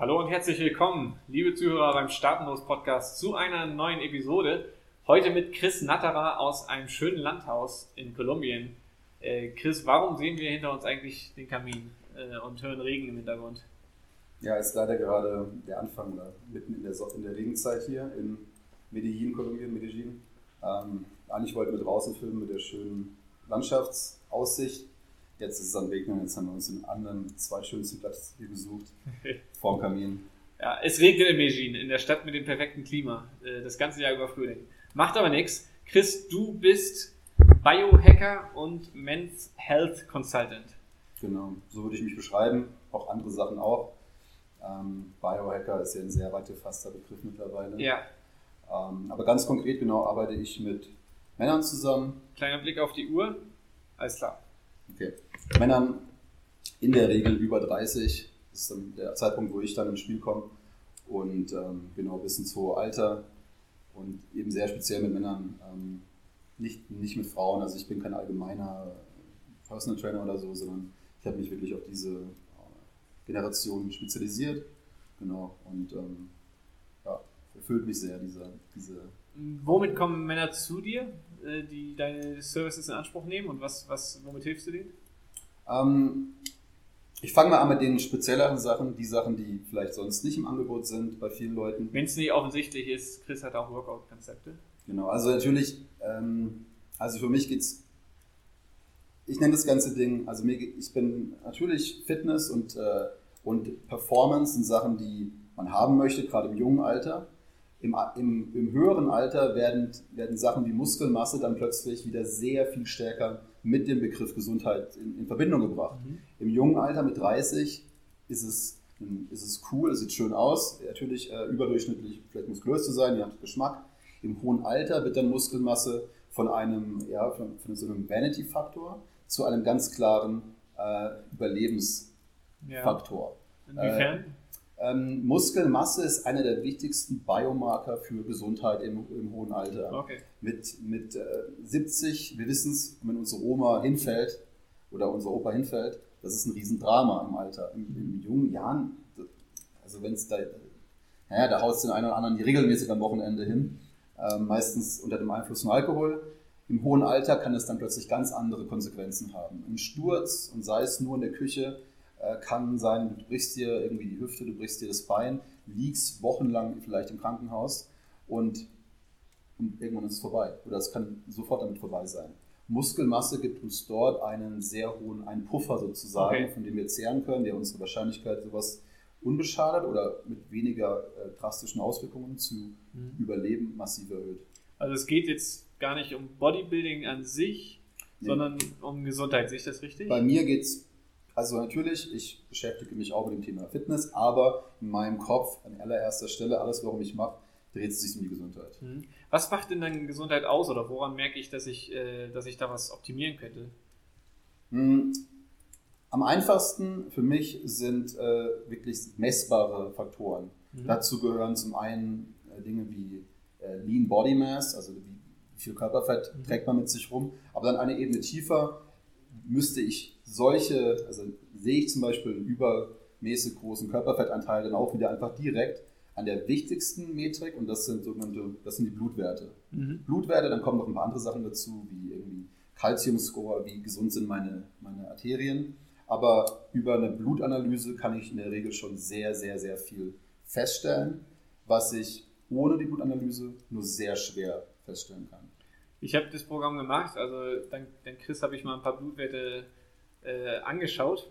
Hallo und herzlich willkommen, liebe Zuhörer beim Staatenlos Podcast zu einer neuen Episode. Heute mit Chris Natterer aus einem schönen Landhaus in Kolumbien. Äh, Chris, warum sehen wir hinter uns eigentlich den Kamin äh, und hören Regen im Hintergrund? Ja, ist leider gerade der Anfang da, mitten in der, so in der Regenzeit hier in Medellin, Kolumbien, Medellin. Ähm, eigentlich wollten wir draußen filmen mit der schönen Landschaftsaussicht. Jetzt ist es am Regnen, jetzt haben wir uns den anderen zweitschönsten Platz hier gesucht, vorm Kamin. Ja, es regnet in Medellin, in der Stadt mit dem perfekten Klima, äh, das ganze Jahr über Frühling. Macht aber nichts. Chris, du bist Biohacker und Men's Health Consultant. Genau, so würde ich mich beschreiben, auch andere Sachen auch. Ähm, Biohacker ist ja ein sehr weit gefasster Begriff mittlerweile. Ja. Ähm, aber ganz konkret genau arbeite ich mit Männern zusammen. Kleiner Blick auf die Uhr. Alles klar. Okay. Männern in der Regel über 30 ist dann der Zeitpunkt, wo ich dann ins Spiel komme. Und ähm, genau bis ins hohe Alter und eben sehr speziell mit Männern, ähm, nicht, nicht mit Frauen. Also ich bin kein allgemeiner Personal Trainer oder so, sondern ich habe mich wirklich auf diese äh, Generation spezialisiert. Genau. Und ähm, ja, erfüllt mich sehr, diese, diese Womit kommen Männer zu dir, äh, die deine Services in Anspruch nehmen und was, was, womit hilfst du denen? Ähm, ich fange mal an mit den spezielleren Sachen, die Sachen, die vielleicht sonst nicht im Angebot sind bei vielen Leuten. Wenn es nicht offensichtlich ist, Chris hat auch Workout-Konzepte. Genau, also natürlich, ähm, also für mich geht es, ich nenne das ganze Ding, also mir, ich bin natürlich Fitness und, äh, und Performance sind Sachen, die man haben möchte, gerade im jungen Alter. Im, im, im höheren Alter werden, werden Sachen wie Muskelmasse dann plötzlich wieder sehr viel stärker mit dem Begriff Gesundheit in, in Verbindung gebracht. Mhm. Im jungen Alter mit 30 ist es, ist es cool, es sieht schön aus, natürlich äh, überdurchschnittlich vielleicht muskulös zu sein, je nach Geschmack. Im hohen Alter wird dann Muskelmasse von einem, ja, von, von so einem Vanity-Faktor zu einem ganz klaren äh, Überlebensfaktor. Ja. Inwiefern? Äh, ähm, Muskelmasse ist einer der wichtigsten Biomarker für Gesundheit im, im hohen Alter. Okay. Mit, mit äh, 70, wir wissen es, wenn unsere Oma hinfällt oder unser Opa hinfällt, das ist ein Riesendrama im Alter. In, in jungen Jahren, also wenn es da, naja, da haut es den einen oder anderen regelmäßig am Wochenende hin, äh, meistens unter dem Einfluss von Alkohol. Im hohen Alter kann es dann plötzlich ganz andere Konsequenzen haben. Ein Sturz, und sei es nur in der Küche, äh, kann sein, du brichst dir irgendwie die Hüfte, du brichst dir das Bein, liegst wochenlang vielleicht im Krankenhaus und, und irgendwann ist es vorbei. Oder es kann sofort damit vorbei sein. Muskelmasse gibt uns dort einen sehr hohen, einen Puffer sozusagen, okay. von dem wir zehren können, der unsere Wahrscheinlichkeit, sowas unbeschadet oder mit weniger äh, drastischen Auswirkungen zu mhm. überleben, massiv erhöht. Also es geht jetzt gar nicht um Bodybuilding an sich, nee. sondern um Gesundheit. Sehe ich das richtig? Bei mir geht es also natürlich, ich beschäftige mich auch mit dem Thema Fitness, aber in meinem Kopf an allererster Stelle, alles, warum ich mache, dreht sich um die Gesundheit. Mhm. Was macht denn deine Gesundheit aus oder woran merke ich, dass ich, äh, dass ich da was optimieren könnte? Hm, am einfachsten für mich sind äh, wirklich messbare Faktoren. Mhm. Dazu gehören zum einen äh, Dinge wie Lean Body Mass, also wie viel Körperfett mhm. trägt man mit sich rum, aber dann eine Ebene tiefer müsste ich solche, also sehe ich zum Beispiel einen übermäßig großen Körperfettanteil dann auch wieder einfach direkt an der wichtigsten Metrik und das sind sogenannte, das sind die Blutwerte. Mhm. Blutwerte, dann kommen noch ein paar andere Sachen dazu, wie irgendwie Calcium-Score, wie gesund sind meine, meine Arterien. Aber über eine Blutanalyse kann ich in der Regel schon sehr, sehr, sehr viel feststellen, was ich ohne die Blutanalyse nur sehr schwer feststellen kann. Ich habe das Programm gemacht, also dank, dank Chris habe ich mal ein paar Blutwerte äh, angeschaut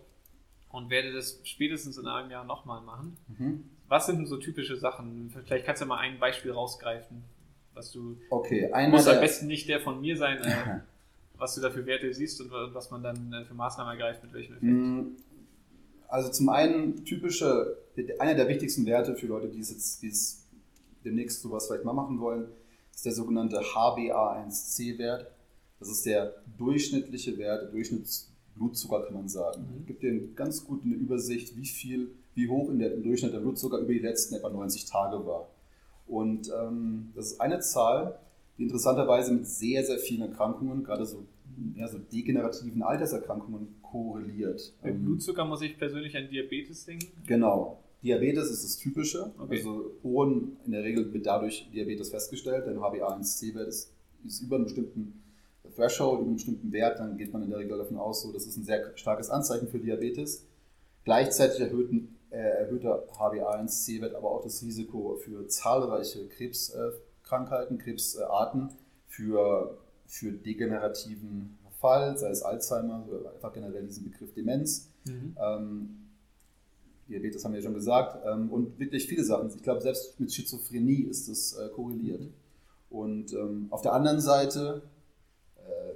und werde das spätestens in einem Jahr nochmal machen. Mhm. Was sind denn so typische Sachen? Vielleicht kannst du mal ein Beispiel rausgreifen, was du. Okay, einer muss am besten nicht der von mir sein, äh, was du da für Werte siehst und was man dann äh, für Maßnahmen ergreift, mit welchem Effekt. Mhm. Also zum einen typische, einer der wichtigsten Werte für Leute, die es jetzt die es demnächst sowas vielleicht mal machen wollen, ist der sogenannte HbA1c-Wert. Das ist der durchschnittliche Wert, Durchschnittsblutzucker, kann man sagen. Mhm. Gibt dir ganz gut eine Übersicht, wie viel, wie hoch in der, im Durchschnitt der Blutzucker über die letzten etwa 90 Tage war. Und ähm, das ist eine Zahl, die interessanterweise mit sehr, sehr vielen Erkrankungen, gerade so, ja, so degenerativen Alterserkrankungen korreliert. Bei ähm, Blutzucker muss ich persönlich an Diabetes denken? Genau. Diabetes ist das Typische. Okay. Also hohen, in der Regel wird dadurch Diabetes festgestellt, denn HbA1c-Wert ist, ist über einen bestimmten Threshold, über einen bestimmten Wert, dann geht man in der Regel davon aus, so, das ist ein sehr starkes Anzeichen für Diabetes. Gleichzeitig erhöhten, erhöhter HbA1c-Wert aber auch das Risiko für zahlreiche Krebskrankheiten, Krebsarten, für, für degenerativen Fall, sei es Alzheimer oder einfach generell diesen Begriff Demenz. Mhm. Ähm, Diabetes haben wir ja schon gesagt. Ähm, und wirklich viele Sachen. Ich glaube, selbst mit Schizophrenie ist das äh, korreliert. Und ähm, auf der anderen Seite äh,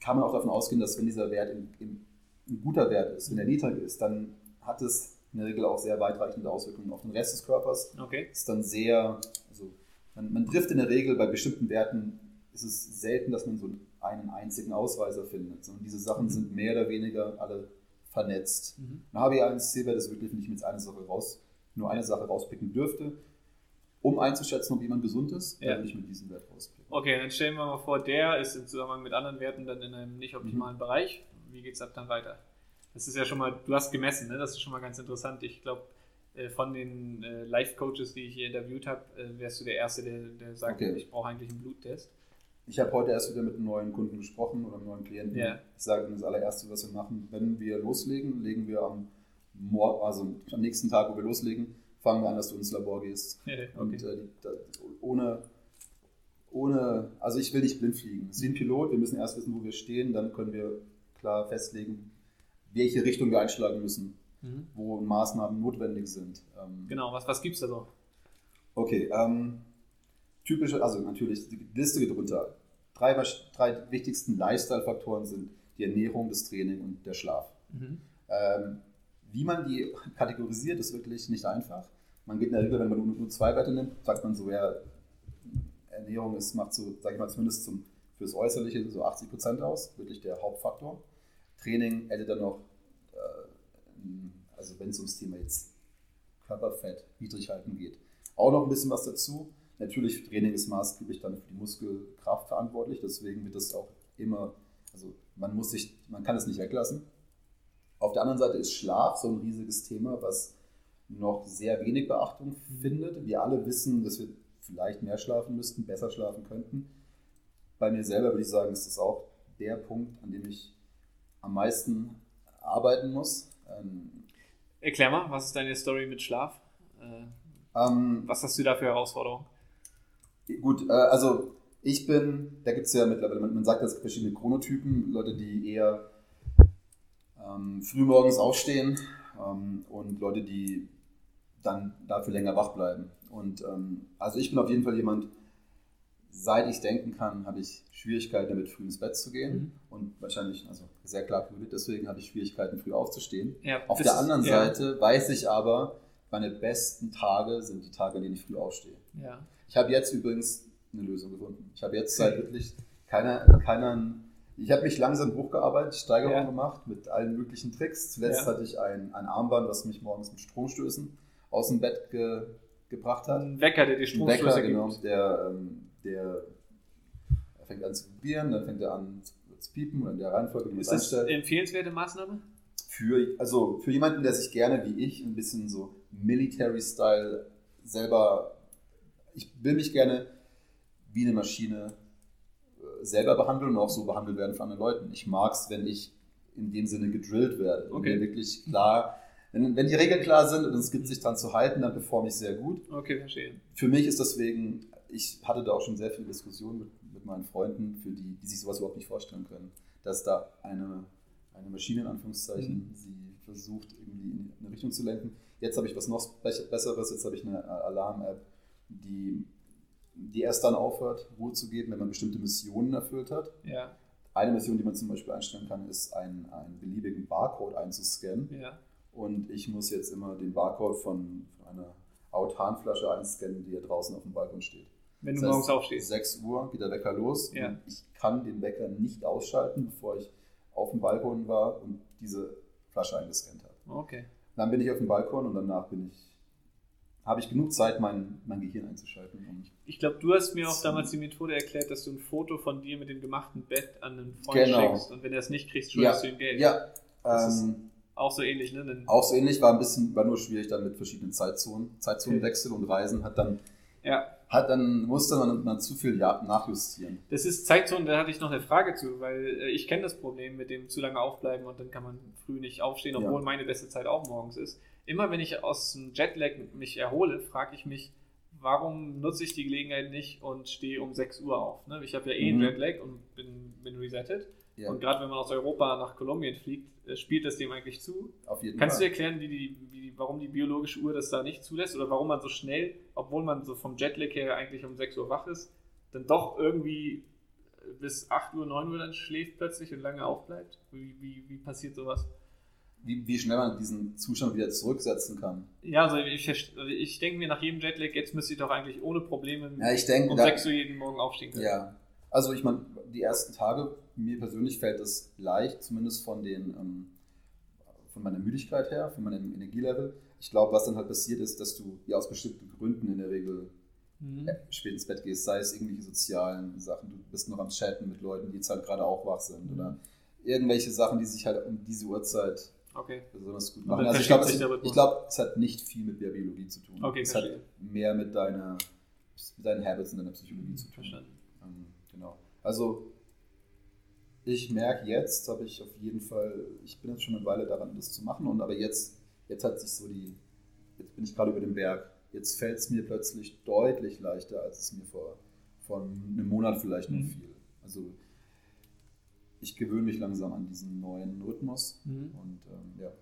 kann man auch davon ausgehen, dass wenn dieser Wert im, im, ein guter Wert ist, wenn er niedrig ist, dann hat es in der Regel auch sehr weitreichende Auswirkungen auf den Rest des Körpers. Okay. Ist dann sehr, also man, man trifft in der Regel bei bestimmten Werten, ist es selten, dass man so einen einzigen Ausreißer findet. Und diese Sachen sind mehr oder weniger alle vernetzt. Mhm. Ein HbA1c-Wert ist wirklich, wenn ich mir jetzt eine Sache raus, nur eine Sache rauspicken dürfte, um einzuschätzen, ob jemand gesund ist, Ja. dann würde ich mit diesem Wert rauspicken. Okay, dann stellen wir mal vor, der ist im Zusammenhang mit anderen Werten dann in einem nicht optimalen Bereich. Wie geht es ab dann weiter? Das ist ja schon mal, du hast gemessen, ne? das ist schon mal ganz interessant. Ich glaube, äh, von den äh, Life-Coaches, die ich hier interviewt habe, äh, wärst du der Erste, der, der sagt, Okay. ich brauche eigentlich einen Bluttest. Ich habe heute erst wieder mit einem neuen Kunden gesprochen oder einem neuen Klienten. Ja. Ich sage Ihnen das allererste, was wir machen. Wenn wir loslegen, legen wir am Morgen, also am nächsten Tag, wo wir loslegen, fangen wir an, dass du ins Labor gehst. Und okay. äh, die, da, ohne, ohne, also ich will nicht blind fliegen. Wie ein Pilot, wir müssen erst wissen, wo wir stehen, dann können wir klar festlegen, welche Richtung wir einschlagen müssen, Mhm. wo Maßnahmen notwendig sind. Ähm, Genau, was, was gibt es da so? Okay, ähm, typische, also natürlich die Liste geht runter. Drei, drei wichtigsten Lifestyle-Faktoren sind die Ernährung, das Training und der Schlaf. Mhm. Ähm, wie man die kategorisiert, ist wirklich nicht einfach. Man geht in der Regel, wenn man nur, nur zwei Werte nimmt, sagt man so, ja, Ernährung ist, macht so, sag ich mal, zumindest zum, fürs Äußerliche so 80 Prozent aus, wirklich der Hauptfaktor. Training hätte dann noch, äh, also wenn es ums Thema jetzt Körperfett niedrig halten geht, auch noch ein bisschen was dazu. Natürlich, Training ist maßgeblich dann für die Muskelkraft verantwortlich, deswegen wird das auch immer, also man muss sich, man kann es nicht weglassen. Auf der anderen Seite ist Schlaf so ein riesiges Thema, was noch sehr wenig Beachtung findet. Wir alle wissen, dass wir vielleicht mehr schlafen müssten, besser schlafen könnten. Bei mir selber würde ich sagen, ist das auch der Punkt, an dem ich am meisten arbeiten muss. Ähm, Erklär mal, was ist deine Story mit Schlaf? Äh, ähm, was hast du da für Herausforderungen? Gut, äh, also ich bin, da gibt es ja mittlerweile, man, sagt, es gibt verschiedene Chronotypen, Leute, die eher ähm, frühmorgens aufstehen ähm, und Leute, die dann dafür länger wach bleiben. Und ähm, also ich bin auf jeden Fall jemand, seit ich denken kann, habe ich Schwierigkeiten damit, früh ins Bett zu gehen. Mhm. Und wahrscheinlich, also sehr klar, deswegen habe ich Schwierigkeiten, früh aufzustehen. Ja, Auf der anderen ja, Seite weiß ich aber, meine besten Tage sind die Tage, an denen ich früh aufstehe. Ja. Ich habe jetzt übrigens eine Lösung gefunden. Ich habe jetzt seit wirklich keiner, keiner ich habe mich langsam hochgearbeitet, Steigerung gemacht mit allen möglichen Tricks. Zuletzt hatte ich ein, ein Armband, was mich morgens mit Stromstößen aus dem Bett ge, gebracht hat. Ein Wecker, der die Ein Stromstöße Wecker, gibt. genau, der, ähm, der er fängt an zu vibrieren, dann fängt er an zu, piepen und in der Reihenfolge, man Ist das einstellt. eine empfehlenswerte Maßnahme? Für, also für jemanden, der sich gerne wie ich ein bisschen so Military-Style selber, ich will mich gerne wie eine Maschine äh, selber behandeln und auch so behandelt werden von anderen Leuten. Ich mag es, wenn ich in dem Sinne gedrillt werde. Wenn Okay. mir wirklich klar, wenn, wenn die Regeln klar sind und es gibt sich dran zu halten, dann performe ich sehr gut. Okay, verstehe. Für mich ist deswegen, ich hatte da auch schon sehr viele Diskussionen mit, mit meinen Freunden, für die, die sich sowas überhaupt nicht vorstellen können, dass da eine, eine Maschine in Anführungszeichen sie versucht, irgendwie in eine Richtung zu lenken. Jetzt habe ich was noch Be- Besseres, jetzt habe ich eine Alarm-App, die, die erst dann aufhört, Ruhe zu geben, wenn man bestimmte Missionen erfüllt hat. Ja, Eine Mission, die man zum Beispiel einstellen kann, ist, einen, einen beliebigen Barcode einzuscannen. ja. Und ich muss jetzt immer den Barcode von, von einer Autanflasche einscannen, die hier draußen auf dem Balkon steht. Wenn du Das heißt, morgens aufstehst. 6 Uhr geht der Wecker los. Ja. Und ich kann den Wecker nicht ausschalten, bevor ich auf dem Balkon war und diese Flasche eingescannt habe. Okay. Dann bin ich auf dem Balkon und danach bin ich, habe ich genug Zeit, mein, mein Gehirn einzuschalten. Ich glaube, du hast mir auch damals die Methode erklärt, dass du ein Foto von dir mit dem gemachten Bett an einen Freund Genau. schickst und wenn er es nicht kriegt, schuldest du ihm Geld. Ja, ähm, Auch so ähnlich, ne? Dann Auch so ähnlich, war ein bisschen, war nur schwierig dann mit verschiedenen Zeitzonen, Zeitzonenwechsel und Reisen, hat dann, ja. Hat dann, musste man, man zu viel nachjustieren. Das ist Zeitzone, da hatte ich noch eine Frage zu, weil äh, ich kenne das Problem mit dem zu lange aufbleiben und dann kann man früh nicht aufstehen, obwohl Ja. meine beste Zeit auch morgens ist. Immer wenn ich aus dem Jetlag mich erhole, frage ich mich, warum nutze ich die Gelegenheit nicht und stehe um 6 Uhr auf? Ne? Ich habe ja eh einen Mhm. Jetlag und bin, bin resettet. Ja, Und gerade wenn man aus Europa nach Kolumbien fliegt, äh, spielt das dem eigentlich zu. auf jeden Kannst du Fall. erklären, wie die, wie, warum die biologische Uhr das da nicht zulässt oder warum man so schnell, obwohl man so vom Jetlag her eigentlich um 6 Uhr wach ist, dann doch irgendwie bis 8 Uhr, 9 Uhr dann schläft plötzlich und lange aufbleibt? Wie, wie, wie passiert sowas? wie, wie schnell man diesen Zustand wieder zurücksetzen kann. Ja, also ich, also ich denke mir nach jedem Jetlag, jetzt müsste ich doch eigentlich ohne Probleme Ja, ich denke, um da- 6 Uhr jeden Morgen aufstehen können. Ja, also ich meine, die ersten Tage, mir persönlich fällt es leicht, zumindest von den ähm, von meiner Müdigkeit her, von meinem Energielevel. Ich glaube, was dann halt passiert ist, dass du ja aus bestimmten Gründen in der Regel Mhm. äh, spät ins Bett gehst, sei es irgendwelche sozialen Sachen, du bist noch am Chatten mit Leuten, die jetzt halt gerade auch wach sind Mhm. oder irgendwelche Sachen, die sich halt um diese Uhrzeit Okay. besonders gut machen. Also ich glaube, es, glaube, es hat nicht viel mit der Biologie zu tun. Okay, es hat verstehe. mehr mit deiner mit deinen Habits und deiner Psychologie zu tun. Verstanden. Ähm, genau. Also ich merke jetzt, habe ich auf jeden Fall, ich bin jetzt schon eine Weile daran, das zu machen, und aber jetzt, jetzt hat sich so die, jetzt bin ich gerade über dem Berg. Jetzt fällt es mir plötzlich deutlich leichter, als es mir vor, vor einem Monat vielleicht noch Mhm. fiel. Also ich gewöhne mich langsam an diesen neuen Rhythmus Mhm. und ähm, ja.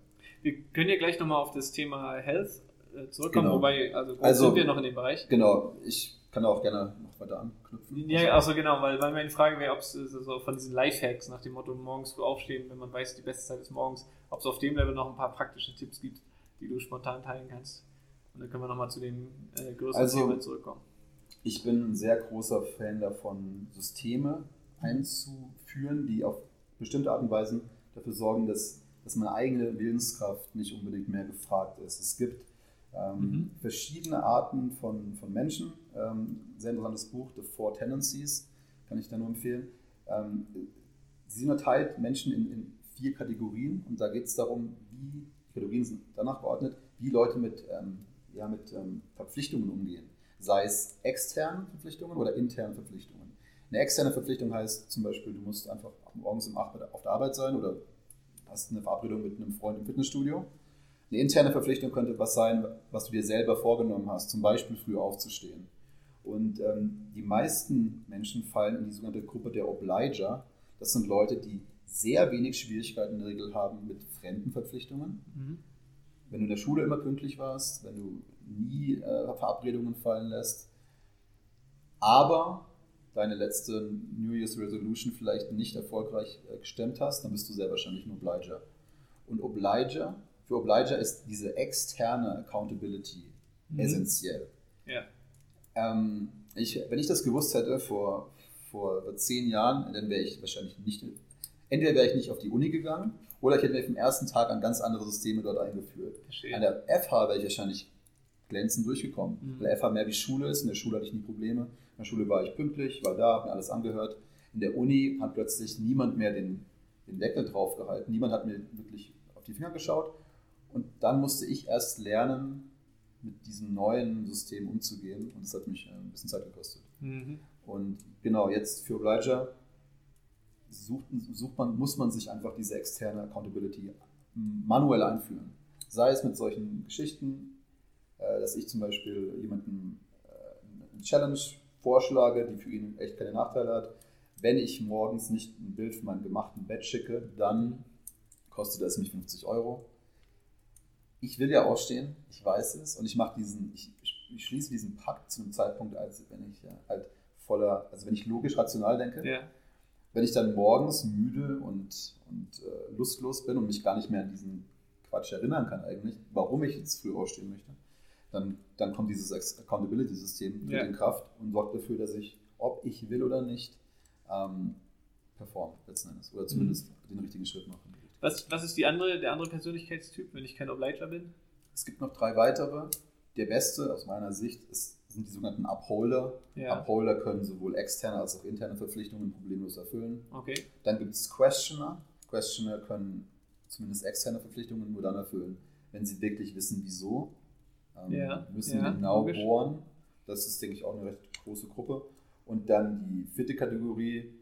Wir können ja gleich nochmal auf das Thema Health äh, zurückkommen, Genau. wobei, also, Also- sind wir noch in dem Bereich. Genau, ich kann auch gerne noch weiter anknüpfen. Ja, also genau, weil, weil meine Frage wäre, ob es äh, so von diesen Lifehacks nach dem Motto morgens früh aufstehen, wenn man weiß, die beste Zeit ist morgens, ob es auf dem Level noch ein paar praktische Tipps gibt, die du spontan teilen kannst. Und dann können wir nochmal zu dem äh, größeren Also- Thema zurückkommen. Ich bin ein sehr großer Fan davon, Systeme einzuführen, die auf bestimmte Art und Weise dafür sorgen, dass, dass meine eigene Willenskraft nicht unbedingt mehr gefragt ist. Es gibt ähm, Mhm. verschiedene Arten von, von Menschen. Ähm, sehr interessantes Buch, The Four Tendencies, kann ich da nur empfehlen. Ähm, sie unterteilt Menschen in, in vier Kategorien und da geht es darum, wie, die Kategorien sind danach geordnet, wie Leute mit, ähm, ja, mit ähm, Verpflichtungen umgehen. Sei es externe Verpflichtungen oder interne Verpflichtungen. Eine externe Verpflichtung heißt zum Beispiel, du musst einfach morgens um 8 Uhr auf der Arbeit sein oder hast eine Verabredung mit einem Freund im Fitnessstudio. Eine interne Verpflichtung könnte was sein, was du dir selber vorgenommen hast, zum Beispiel früh aufzustehen. Und ähm, die meisten Menschen fallen in die sogenannte Gruppe der Obliger. Das sind Leute, die sehr wenig Schwierigkeiten in der Regel haben mit fremden Verpflichtungen. Mhm. Wenn du in der Schule immer pünktlich warst, wenn du nie äh, Verabredungen fallen lässt, aber deine letzte New Year's Resolution vielleicht nicht erfolgreich äh, gestemmt hast, dann bist du sehr wahrscheinlich ein Obliger. Und Obliger, für Obliger ist diese externe Accountability Mhm. essentiell. Ja. Ähm, ich, wenn ich das gewusst hätte vor, vor zehn Jahren, dann wäre ich wahrscheinlich nicht, entweder wäre ich nicht auf die Uni gegangen oder ich hätte mir vom ersten Tag an ganz andere Systeme dort eingeführt. Verstehe. An der FH wäre ich wahrscheinlich glänzend durchgekommen. Mhm. Weil FH mehr wie Schule ist. In der Schule hatte ich nie Probleme. In der Schule war ich pünktlich, war da, habe mir alles angehört. In der Uni hat plötzlich niemand mehr den, den Deckel drauf gehalten. Niemand hat mir wirklich auf die Finger geschaut. Und dann musste ich erst lernen, mit diesem neuen System umzugehen. Und das hat mich äh, ein bisschen Zeit gekostet. Mhm. Und genau, jetzt für Obliger sucht, sucht man, muss man sich einfach diese externe Accountability manuell einführen. Sei es mit solchen Geschichten, äh, dass ich zum Beispiel jemanden äh, eine Challenge vorschlage, die für ihn echt keine Nachteile hat. Wenn ich morgens nicht ein Bild von meinem gemachten Bett schicke, dann kostet es mich 50 Euro. Ich will ja ausstehen, ich weiß es und ich mache diesen, ich, ich schließe diesen Pakt zu einem Zeitpunkt, als wenn ich ja, halt voller, also wenn ich logisch rational denke, Ja. wenn ich dann morgens müde und, und äh, lustlos bin und mich gar nicht mehr an diesen Quatsch erinnern kann eigentlich, warum ich jetzt früh aufstehen möchte, dann, dann kommt dieses Accountability-System Ja. in Kraft und sorgt dafür, dass ich, ob ich will oder nicht, ähm, performe letzten Endes oder zumindest den richtigen Schritt mache. Was, was ist die andere, der andere Persönlichkeitstyp, wenn ich kein Obliger bin? Es gibt noch drei weitere. Der beste aus meiner Sicht ist, sind die sogenannten Upholder. Ja. Upholder können sowohl externe als auch interne Verpflichtungen problemlos erfüllen. Okay. Dann gibt es Questioner. Questioner können zumindest externe Verpflichtungen nur dann erfüllen, wenn sie wirklich wissen, wieso. Ähm, Ja, müssen ja, genau logisch. bohren. Das ist, denke ich, auch eine recht große Gruppe. Und dann die vierte Kategorie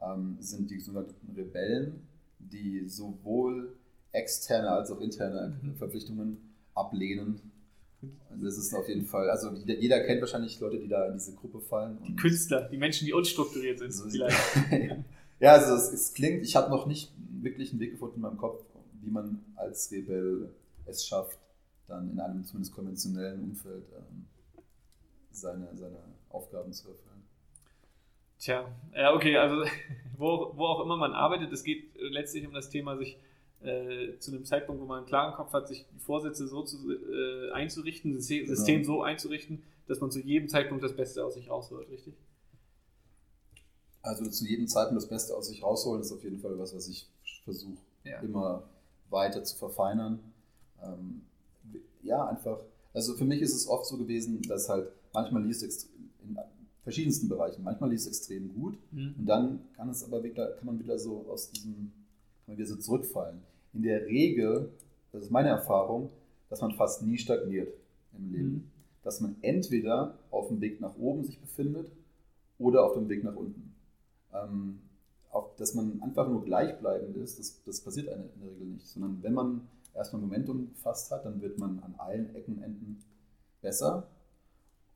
ähm, sind die sogenannten Rebellen, die sowohl externe als auch interne Mhm. Verpflichtungen ablehnen. Also das ist auf jeden Fall, also jeder, kennt wahrscheinlich Leute, die da in diese Gruppe fallen. Die Künstler, die Menschen, die unstrukturiert sind, So- vielleicht. ja, also es, es klingt, ich habe noch nicht wirklich einen Weg gefunden in meinem Kopf, wie man als Rebell es schafft, dann in einem zumindest konventionellen Umfeld ähm, seine, seine Aufgaben zu erfüllen. Tja, ja, okay, also wo, wo auch immer man arbeitet, es geht äh, letztlich um das Thema, sich äh, zu einem Zeitpunkt, wo man einen klaren Kopf hat, sich die Vorsätze so zu, äh, einzurichten, das System, Genau. System so einzurichten, dass man zu jedem Zeitpunkt das Beste aus sich rausholt, richtig? Also zu jedem Zeitpunkt das Beste aus sich rausholen, ist auf jeden Fall was, was ich versuche Ja. immer weiter zu verfeinern. Ähm, ja, einfach. Also für mich ist es oft so gewesen, dass halt manchmal liest es in verschiedensten Bereichen, manchmal liest es extrem gut und dann kann es aber wieder, kann man wieder so aus diesem, kann man wieder so zurückfallen. In der Regel, das ist meine Erfahrung, dass man fast nie stagniert im Leben. Mhm. Dass man entweder auf dem Weg nach oben sich befindet oder auf dem Weg nach unten. Ähm, auf, dass man einfach nur gleichbleibend ist, das, das passiert in der Regel nicht. Sondern wenn man erstmal Momentum gefasst hat, dann wird man an allen Ecken, Enden besser.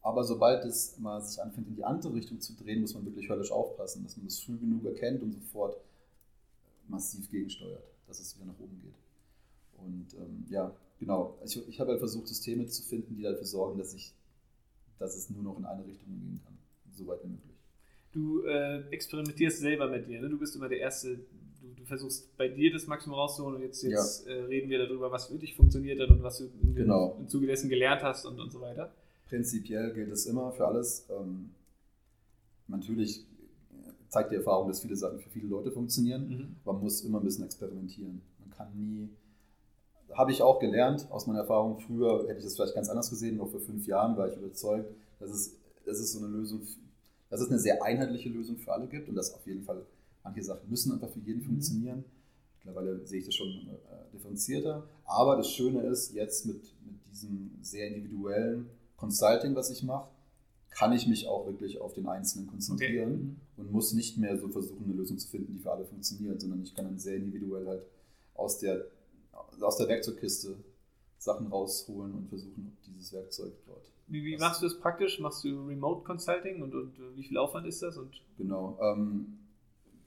Aber sobald es mal sich anfängt, in die andere Richtung zu drehen, muss man wirklich höllisch aufpassen, dass man das früh genug erkennt und sofort massiv gegensteuert, dass es wieder nach oben geht. Und ähm, ja, genau. Ich, ich habe halt versucht, Systeme zu finden, die dafür sorgen, dass, ich, dass es nur noch in eine Richtung gehen kann. So weit wie möglich. Du äh, experimentierst selber mit dir, ne? du bist immer der Erste, du, du versuchst bei dir das Maximum rauszuholen und jetzt, jetzt äh, reden wir darüber, was für dich funktioniert hat und was du im, Genau. im Zuge dessen gelernt hast und, und so weiter. Prinzipiell gilt es immer für alles. Ähm, natürlich zeigt die Erfahrung, dass viele Sachen für viele Leute funktionieren. Mhm. Man muss immer ein bisschen experimentieren. Man kann nie, habe ich auch gelernt aus meiner Erfahrung. Früher hätte ich das vielleicht ganz anders gesehen. Noch vor fünf Jahren war ich überzeugt, dass es, dass es so eine Lösung, dass es eine sehr einheitliche Lösung für alle gibt und dass auf jeden Fall manche Sachen müssen einfach für jeden Mhm. funktionieren. Mittlerweile sehe ich das schon äh, differenzierter. Aber das Schöne ist, jetzt mit, mit diesem sehr individuellen Consulting, was ich mache, kann ich mich auch wirklich auf den Einzelnen konzentrieren Mhm. und muss nicht mehr so versuchen, eine Lösung zu finden, die für alle funktioniert, sondern ich kann dann sehr individuell halt aus der, aus der Werkzeugkiste Sachen rausholen und versuchen, dieses Werkzeug dort. Wie, wie machst du das praktisch? Machst du Remote Consulting und, und wie viel Aufwand ist das? Und Genau. Ähm,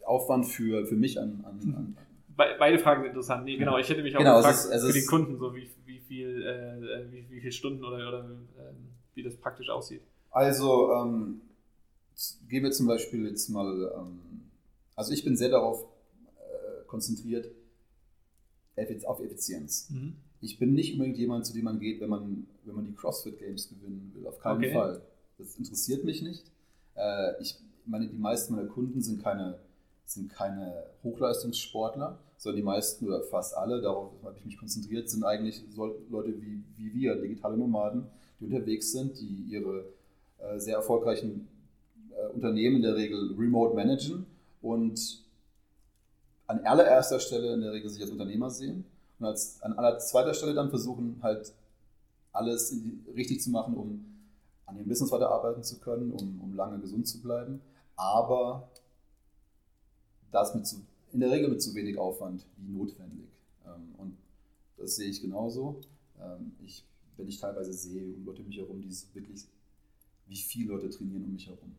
Aufwand für, für mich an, an, an Be beide Fragen sind interessant. Nee, genau, ich hätte mich auch Genau, es gefragt ist- es für den Kunden, so wie, wie viel, äh, wie, wie viele Stunden oder, oder ähm, wie das praktisch aussieht. Also ähm, gehen wir zum Beispiel jetzt mal, ähm, also ich bin sehr darauf äh, konzentriert, auf Effizienz. Ich bin nicht unbedingt jemand, zu dem man geht, wenn man, wenn man die CrossFit Games gewinnen will. Auf keinen Okay. Fall. Das interessiert mich nicht. Äh, ich meine, die meisten meiner Kunden sind keine, sind keine Hochleistungssportler, sondern die meisten oder fast alle, darauf habe ich mich konzentriert, sind eigentlich Leute wie, wie wir, digitale Nomaden, die unterwegs sind, die ihre äh, sehr erfolgreichen äh, Unternehmen in der Regel remote managen und an allererster Stelle in der Regel sich als Unternehmer sehen und als, an aller zweiter Stelle dann versuchen halt alles richtig zu machen, um an ihrem Business weiterarbeiten zu können, um, um lange gesund zu bleiben, aber das mit zu, in der Regel mit zu wenig Aufwand wie notwendig. Ähm, und das sehe ich genauso. Ähm, ich, wenn ich teilweise sehe um Leute um mich herum, die so wirklich, wie viele Leute trainieren um mich herum.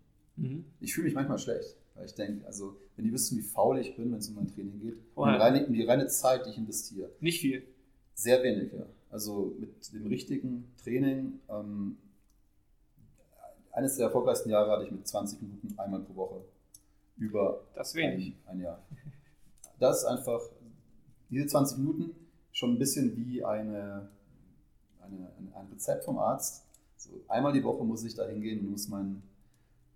Ich fühle mich manchmal schlecht, weil ich denke, also wenn die wüssten, wie faul ich bin, wenn es um mein Training geht, Oh um, die reine, um die reine Zeit, die ich investiere, Nicht viel. sehr wenig, ja. Also mit dem richtigen Training, ähm, eines der erfolgreichsten Jahre hatte ich mit 20 Minuten einmal pro Woche über Das ist wenig. ein, ein Jahr. Das ist einfach, diese 20 Minuten, schon ein bisschen wie eine, eine, ein, Rezept vom Arzt. So, einmal die Woche muss ich da hingehen und muss, mein,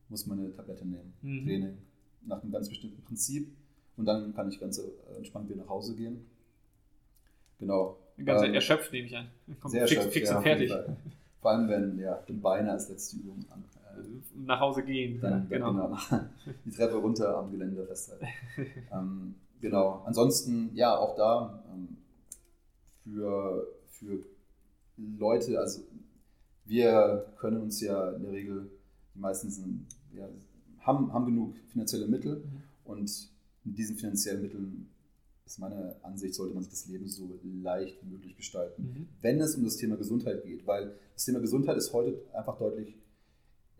muss meine Tablette nehmen, Mhm. Training, nach einem ganz bestimmten Prinzip. Und dann kann ich ganz äh, entspannt wieder nach Hause gehen. Genau. Ganz Ähm, erschöpft, nehme ich an. Sehr fix, erschöpft, fix ja, und fertig. Vor allem, wenn ja, die Beine als letzte Übung an, Nach Hause gehen. dann genau. genau. die Treppe runter am Gelände festhalten. ähm, genau. Ansonsten, ja, auch da, ähm, für, für Leute, also wir können uns ja in der Regel, die meisten sind, ja, haben, haben genug finanzielle Mittel mhm. und mit diesen finanziellen Mitteln ist meine Ansicht, sollte man sich das Leben so leicht wie möglich gestalten, mhm. wenn es um das Thema Gesundheit geht, weil das Thema Gesundheit ist heute einfach deutlich,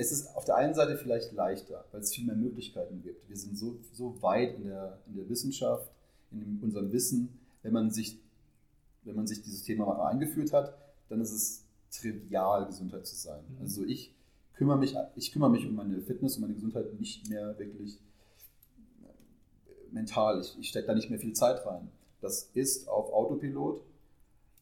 es ist auf der einen Seite vielleicht leichter, weil es viel mehr Möglichkeiten gibt. Wir sind so, so weit in der, in der Wissenschaft, in unserem Wissen, wenn man sich, wenn man sich dieses Thema mal eingeführt hat, dann ist es trivial, Gesundheit zu sein. Mhm. Also ich kümmere mich, ich kümmere mich um meine Fitness und meine Gesundheit nicht mehr wirklich äh, mental. Ich, ich stecke da nicht mehr viel Zeit rein. Das ist auf Autopilot.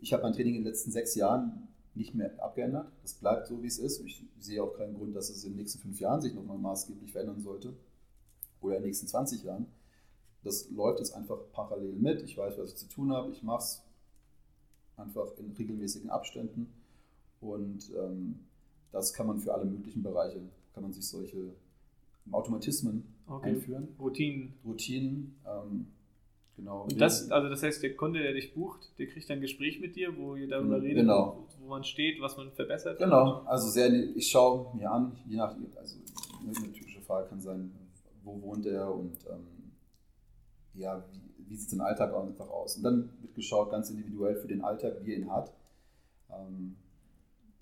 Ich habe mein Training in den letzten sechs Jahren nicht mehr abgeändert. Das bleibt so, wie es ist. Ich sehe auch keinen Grund, dass es in den nächsten fünf Jahren sich nochmal maßgeblich verändern sollte. Oder in den nächsten 20 Jahren. Das läuft jetzt einfach parallel mit. Ich weiß, was ich zu tun habe. Ich mache es einfach in regelmäßigen Abständen. Und ähm, das kann man für alle möglichen Bereiche, kann man sich solche Automatismen okay. einführen. Routinen. Routinen. Ähm, genau. Und das, also das heißt, der Kunde, der dich bucht, der kriegt dann ein Gespräch mit dir, wo ihr darüber redet, genau. wo, man steht, was man verbessert. Genau, also sehr, ich schaue mir an, je nach, also eine typische Frage kann sein, wo wohnt er und ähm, ja, wie, wie sieht sein Alltag einfach aus. Und dann wird geschaut, ganz individuell für den Alltag, wie er ihn hat. Ähm,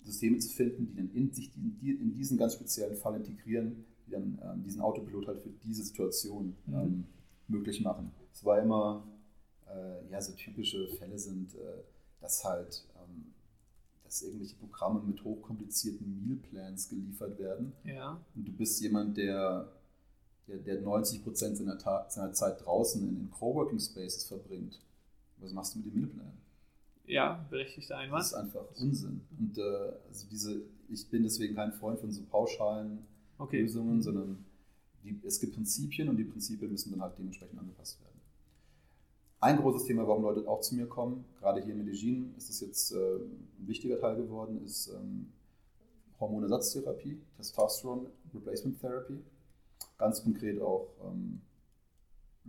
Systeme zu finden, die dann in sich die, in diesen ganz speziellen Fall integrieren, die dann ähm, diesen Autopilot halt für diese Situation mhm. ähm, möglich machen. Es war immer, äh, ja, so typische Fälle sind, äh, dass halt, ähm, dass irgendwelche Programme mit hochkomplizierten Mealplans geliefert werden. Ja. Und du bist jemand, der, der, der 90 Prozent seiner, seiner Zeit draußen in, in Coworking Spaces verbringt. Was machst du mit dem Mealplan? Ja, berechtigter Einwand. Das ist einfach Unsinn. Und äh, also diese, ich bin deswegen kein Freund von so pauschalen okay. Lösungen, sondern die, es gibt Prinzipien und die Prinzipien müssen dann halt dementsprechend angepasst werden. Ein großes Thema, warum Leute auch zu mir kommen, gerade hier in Medellin ist das jetzt äh, ein wichtiger Teil geworden, ist ähm, Hormonersatztherapie, Testosteron Replacement Therapy. Ganz konkret auch ähm,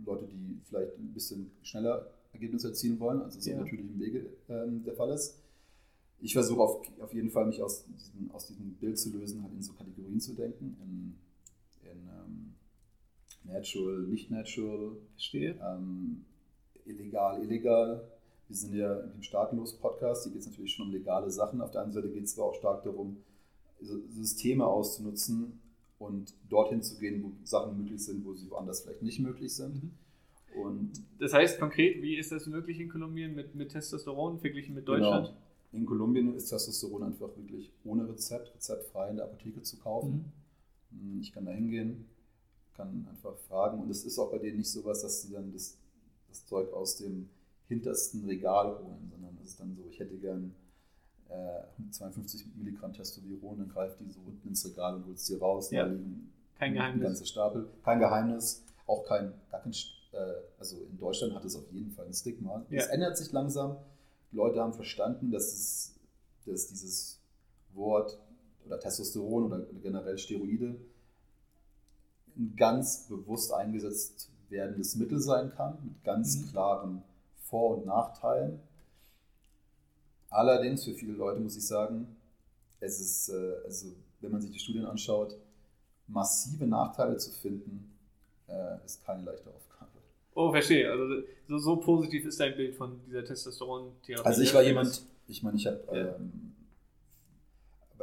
Leute, die vielleicht ein bisschen schneller Ergebnisse erzielen wollen, also so ja. natürlich im Wege ähm, der Fall ist. Ich versuche auf, auf jeden Fall, mich aus diesem, aus diesem Bild zu lösen, halt in so Kategorien zu denken, in, in ähm, natural, nicht natural, Verstehe. Ähm, illegal, illegal. Wir sind ja im Staatenlos-Podcast, hier geht es natürlich schon um legale Sachen. Auf der anderen Seite geht es aber auch stark darum, Systeme auszunutzen und dorthin zu gehen, wo Sachen möglich sind, wo sie woanders vielleicht nicht möglich sind. Mhm. Und das heißt konkret, wie ist das möglich in Kolumbien mit, mit Testosteron verglichen mit Deutschland? Genau. In Kolumbien ist Testosteron einfach wirklich ohne Rezept, rezeptfrei in der Apotheke zu kaufen. Mhm. Hm, ich kann da hingehen, kann einfach fragen und es ist auch bei denen nicht so was, dass sie dann das, das Zeug aus dem hintersten Regal holen, sondern es ist dann so, ich hätte gern äh, 52 Milligramm Testosteron, dann greift die so unten ins Regal und holt es dir raus. Ja. Kein Geheimnis. Ein ganzer Stapel. Kein Geheimnis, auch kein, gar kein äh, also in Deutschland hat es auf jeden Fall ein Stigma. Es ja. ändert sich langsam. Die Leute haben verstanden, dass, es, dass dieses Wort oder Testosteron oder generell Steroide ganz bewusst eingesetzt werdendes Mittel sein kann, mit ganz mhm. klaren Vor- und Nachteilen. Allerdings für viele Leute muss ich sagen, es ist, äh, also wenn man sich die Studien anschaut, massive Nachteile zu finden, äh, ist keine leichte Aufgabe. Oh, verstehe. Also so, so positiv ist dein Bild von dieser Testosteron-Therapie. Also ich war jemand, ich meine, ich habe ja. ähm,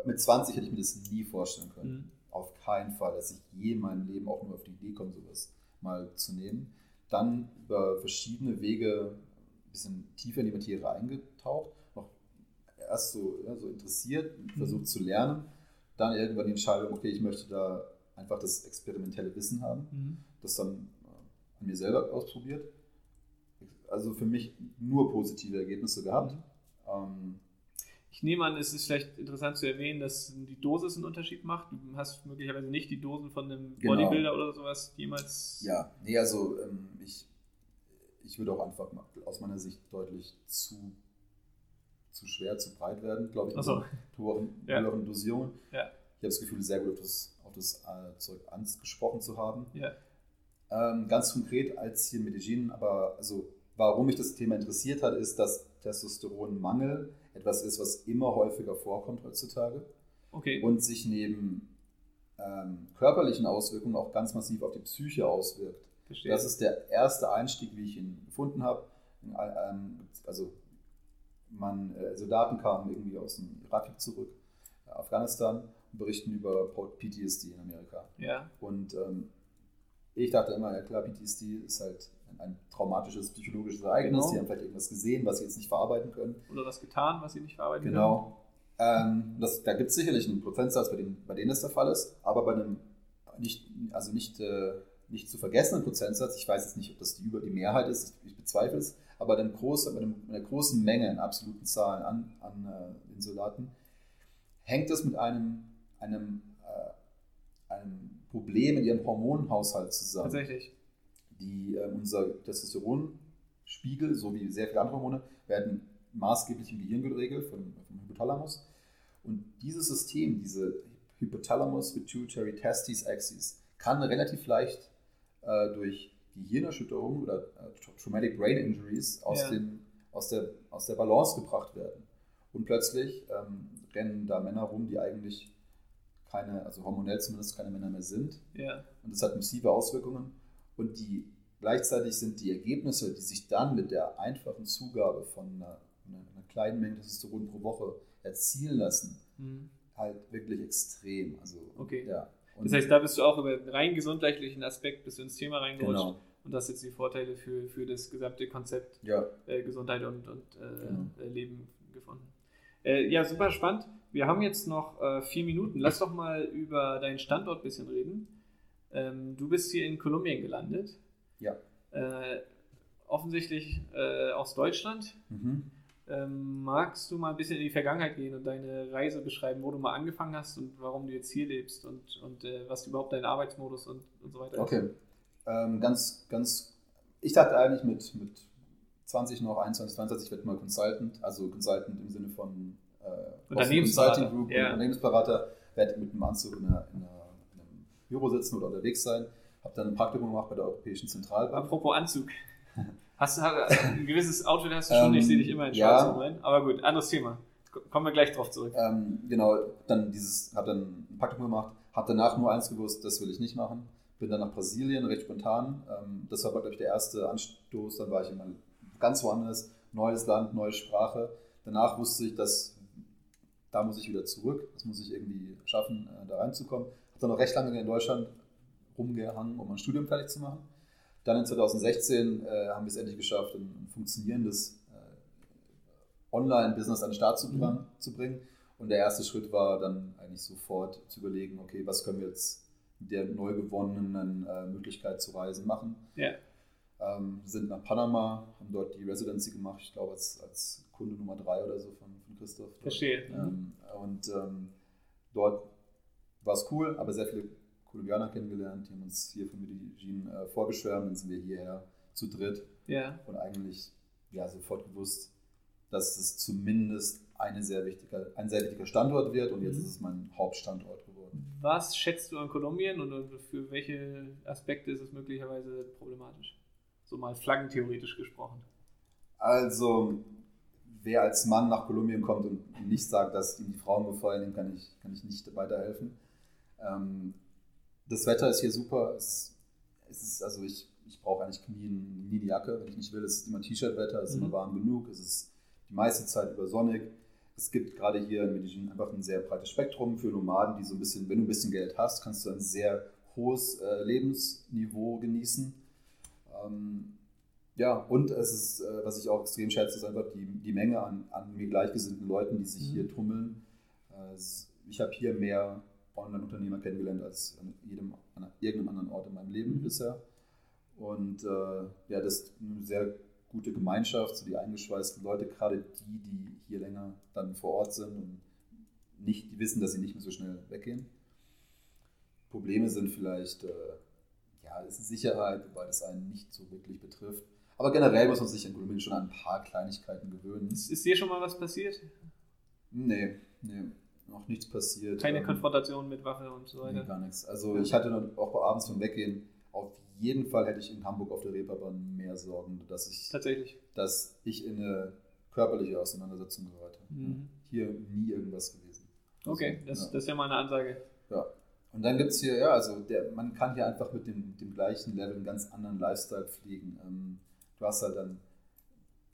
mit 20 hätte ich mir das nie vorstellen können. Mhm. Auf keinen Fall, dass ich je in meinem Leben auch nur auf die Idee komme, sowas mal zu nehmen. Dann über verschiedene Wege ein bisschen tiefer in die Materie eingetaucht, noch erst so, ja, so interessiert, mhm. versucht zu lernen, dann irgendwann die Entscheidung, okay, ich möchte da einfach das experimentelle Wissen haben, mhm. das dann an mir selber ausprobiert. Also für mich nur positive Ergebnisse gehabt. Mhm. Ähm, ich nehme an, es ist vielleicht interessant zu erwähnen, dass die Dosis einen Unterschied macht. Du hast möglicherweise nicht die Dosen von einem genau. Bodybuilder oder sowas jemals. Ja, nee, also ähm, ich, ich würde auch einfach aus meiner Sicht deutlich zu, zu schwer, zu breit werden, glaube ich. Achso. Höheren, ja. höheren Dosierungen. Ja. Ich habe das Gefühl, sehr gut auf das, auf das äh, Zeug angesprochen zu haben. Ja. Ähm, ganz konkret als hier in Medellin, aber also warum mich das Thema interessiert hat, ist, dass Testosteronmangel etwas ist, was immer häufiger vorkommt heutzutage Okay. und sich neben ähm, körperlichen Auswirkungen auch ganz massiv auf die Psyche auswirkt. Verstehe. Das ist der erste Einstieg, wie ich ihn gefunden habe. Ähm, Also man, äh, Soldaten kamen irgendwie aus dem Irakkrieg zurück, äh, Afghanistan, und berichten über PTSD in Amerika. ja, Und ähm, ich dachte immer, ja klar, PTSD ist halt ein, traumatisches psychologisches Ereignis. Genau. Die haben vielleicht irgendwas gesehen, was sie jetzt nicht verarbeiten können. oder was getan, was sie nicht verarbeiten Genau. Ähm, das, da gibt es sicherlich einen Prozentsatz, bei denen, bei denen das der Fall ist, aber bei einem nicht, also nicht, äh, nicht zu vergessenen Prozentsatz, ich weiß jetzt nicht, ob das die, über die Mehrheit ist, ich bezweifle es, aber bei, einem großen, bei, einem, einer großen Menge in absoluten Zahlen an, an äh, den Soldaten hängt das mit einem, einem, äh, einem Problem in ihrem Hormonhaushalt können. zusammen Tatsächlich. Die, äh, unser Testosteronspiegel sowie sehr viele andere Hormone werden maßgeblich im Gehirn geregelt vom, vom Hypothalamus. Und dieses System, diese Hypothalamus Pituitary Testes Axis, kann relativ leicht äh, durch Gehirnerschütterungen oder äh, Traumatic Brain Injuries aus, Ja. dem, aus, der, aus der Balance gebracht werden. Und plötzlich ähm, rennen da Männer rum, die eigentlich keine, also hormonell zumindest keine Männer mehr sind. Ja, Und das hat massive Auswirkungen. Und die, gleichzeitig sind die Ergebnisse, die sich dann mit der einfachen Zugabe von einer, einer, kleinen Menge Testosteron pro Woche erzielen lassen, Mhm. halt wirklich extrem. Also, Okay. Ja. Und Das heißt, da bist du auch über den rein gesundheitlichen Aspekt bist du ins Thema reingerutscht genau. und hast jetzt die Vorteile für, für das gesamte Konzept Ja, äh, Gesundheit und, und äh, Genau. äh, Leben gefunden. Äh, ja, super spannend. Wir haben jetzt noch äh, vier Minuten. Lass doch mal über deinen Standort ein bisschen reden. Ähm, du bist hier in Kolumbien gelandet. Ja. Äh, offensichtlich äh, aus Deutschland. mhm. Ähm, magst du mal ein bisschen in die Vergangenheit gehen und deine Reise beschreiben, wo du mal angefangen hast und warum du jetzt hier lebst und, und äh, was überhaupt dein Arbeitsmodus und, und so weiter ist? Okay. Ähm, ganz, ganz, ich dachte eigentlich mit, mit 20 noch, 21, 22, ich werde mal Consultant, also Consultant im Sinne von äh, Unternehmensberater, Consulting Group, ja. Unternehmensberater, werde mit einem Anzug in, einer, in, einer, Büro sitzen oder unterwegs sein, habe dann ein Praktikum gemacht bei der Europäischen Zentralbank. Apropos Anzug. Hast du ein gewisses Outfit hast du schon, Ähm, ich sehe dich immer in ja. schwarz rein. Aber gut, anderes Thema. Kommen wir gleich drauf zurück. Ähm, genau, dann dieses, habe dann ein Praktikum gemacht, habe danach nur eins gewusst, das will ich nicht machen. Bin dann nach Brasilien, recht spontan. Ähm, das war, glaube ich, der erste Anstoß. Dann war ich immer ganz woanders, neues Land, neue Sprache. Danach wusste ich, dass da muss ich wieder zurück. Das muss ich irgendwie schaffen, äh, da reinzukommen. Habe dann noch recht lange in Deutschland rumgehangen, um mein Studium fertig zu machen. Dann in 2016 äh, haben wir es endlich geschafft, ein, ein funktionierendes äh, Online-Business an den Start zu, dran, zu bringen. Und der erste Schritt war dann eigentlich sofort zu überlegen, okay, was können wir jetzt mit der neu gewonnenen äh, Möglichkeit zu reisen machen. Ja. Ähm, sind nach Panama, haben dort die Residency gemacht, ich glaube als, als Kunde Nummer drei oder so von, von Christoph. Verstehe. Ähm, und ähm, dort war es cool, aber sehr viele Kolumbianer kennengelernt, die haben uns hier von Medellin äh, vorgeschwärmt, dann sind wir hierher zu dritt Ja. und eigentlich ja, sofort gewusst, dass es zumindest eine sehr wichtiger, ein sehr wichtiger Standort wird und jetzt Mhm. ist es mein Hauptstandort geworden. Was schätzt du an Kolumbien und, und für welche Aspekte ist es möglicherweise problematisch? So mal flaggentheoretisch gesprochen. Also, wer als Mann nach Kolumbien kommt und nicht sagt, dass ihm die Frauen gefallen, dem kann ich, kann ich nicht weiterhelfen. Ähm, das Wetter ist hier super. Es, es ist, also ich, ich brauche eigentlich nie, nie eine Jacke, wenn ich nicht will. Es ist immer T-Shirt-Wetter, es ist Mhm. immer warm genug, es ist die meiste Zeit über sonnig. Es gibt gerade hier in Medellin einfach ein sehr breites Spektrum für Nomaden, die so ein bisschen, wenn du ein bisschen Geld hast, kannst du ein sehr hohes äh, Lebensniveau genießen. Ähm, ja, und es ist, äh, was ich auch extrem schätze, ist einfach die, die Menge an, an mir gleichgesinnten Leuten, die sich Mhm. hier tummeln. Äh, ich habe hier mehr Online-Unternehmer kennengelernt als an jedem, an irgendeinem anderen Ort in meinem Leben Mhm. bisher. Und äh, ja, das ist eine sehr gute Gemeinschaft, so die eingeschweißten Leute, gerade die, die hier länger dann vor Ort sind und nicht, die wissen, dass sie nicht mehr so schnell weggehen. Probleme sind vielleicht, äh, ja, es ist Sicherheit, wobei das einen nicht so wirklich betrifft. Aber generell muss man sich in Kolumbien schon an ein paar Kleinigkeiten gewöhnen. Ist, ist dir schon mal was passiert? Nee, nee, noch nichts passiert. Keine Ähm, Konfrontation mit Waffe und so Nee, weiter? gar nichts. Also ich hatte dann auch abends vom Weggehen, auf jeden Fall hätte ich in Hamburg auf der Reeperbahn mehr Sorgen, dass ich, Tatsächlich. dass ich in eine körperliche Auseinandersetzungen und so weiter. Mhm. Hier nie irgendwas gewesen. Okay, das, ja. das ist ja mal eine Ansage. Ja. Und dann gibt es hier, ja, also der, man kann hier einfach mit dem, dem gleichen Level einen ganz anderen Lifestyle pflegen. Ähm, du hast halt dann,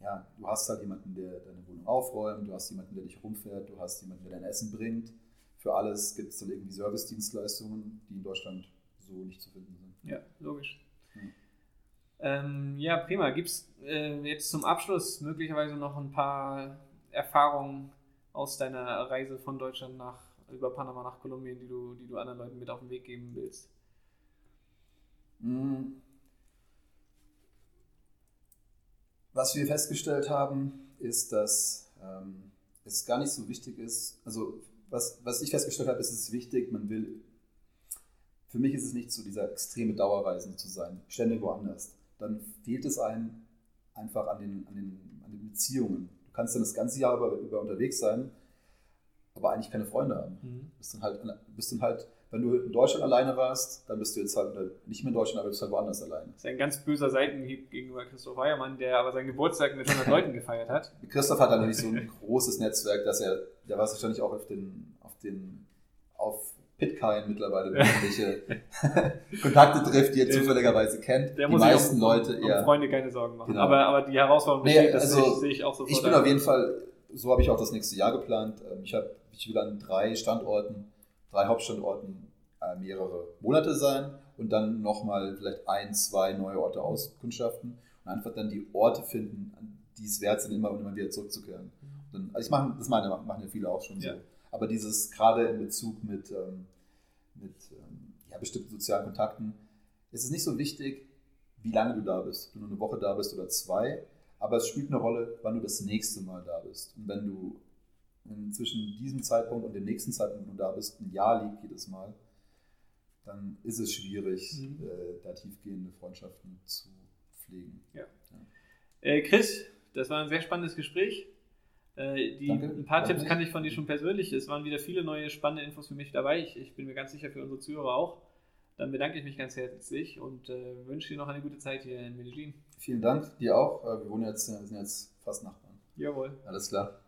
ja, du hast halt jemanden, der deine Wohnung aufräumt, du hast jemanden, der dich rumfährt, du hast jemanden, der dein Essen bringt. Für alles gibt es dann irgendwie Service-Dienstleistungen, die in Deutschland so nicht zu finden sind. Ja, logisch. Hm. Ähm, ja, prima. Gibt es äh, jetzt zum Abschluss möglicherweise noch ein paar Erfahrungen aus deiner Reise von Deutschland nach über Panama nach Kolumbien, die du, die du anderen Leuten mit auf den Weg geben willst? Hm. Was wir festgestellt haben, ist, dass ähm, es gar nicht so wichtig ist, also was, was ich festgestellt habe, ist es ist wichtig, man will, für mich ist es nicht so dieser extreme Dauerreisende zu sein, ständig woanders. Dann fehlt es einem einfach an den, an den, an den Beziehungen. Du kannst dann das ganze Jahr über, über unterwegs sein, aber eigentlich keine Freunde haben. Mhm. Bist dann halt, bist dann halt, wenn du in Deutschland alleine warst, dann bist du jetzt halt nicht mehr in Deutschland, aber bist halt woanders alleine. Das ist ein ganz böser Seitenhieb gegenüber Christoph Weiermann, der aber seinen Geburtstag mit 100 Leuten gefeiert hat. Christoph hat natürlich so ein großes Netzwerk, dass er, der war wahrscheinlich auch auf den, auf den, auf Pitcairn mittlerweile irgendwelche Kontakte trifft, die er zufälligerweise kennt. Der die meisten um, Leute. Um Freunde keine Sorgen machen. Genau. Aber, aber die Herausforderung nee, besteht, das also, sehe ich, auch sofort. Ich bin auf jeden Fall, so habe ich auch das nächste Jahr geplant. Ähm, ich habe ich will an drei Standorten, drei Hauptstandorten äh, mehrere Monate sein und dann nochmal vielleicht ein, zwei neue Orte auskundschaften und einfach dann die Orte finden, die es wert sind, immer und immer wieder zurückzukehren. Dann, also ich mache, das meine, machen ja viele auch schon ja. so. Aber dieses gerade in Bezug mit, ähm, mit ähm, ja, bestimmten sozialen Kontakten, ist es nicht so wichtig, wie lange du da bist. Ob du nur eine Woche da bist oder zwei, aber es spielt eine Rolle, wann du das nächste Mal da bist. Und wenn du zwischen diesem Zeitpunkt und dem nächsten Zeitpunkt, wenn du da bist, ein Jahr liegt jedes Mal, dann ist es schwierig, mhm. äh, da tiefgehende Freundschaften zu pflegen. Ja. ja. Äh, Chris, das war ein sehr spannendes Gespräch. Äh, die, Danke. Ein paar Danke. Tipps kannte ich von dir schon persönlich. Es waren wieder viele neue spannende Infos für mich dabei. Ich, ich bin mir ganz sicher für unsere Zuhörer auch. Dann bedanke ich mich ganz herzlich und äh, wünsche dir noch eine gute Zeit hier in Medellin. Vielen Dank, dir auch. Äh, wir wohnen jetzt, sind jetzt fast Nachbarn. Jawohl. Alles klar.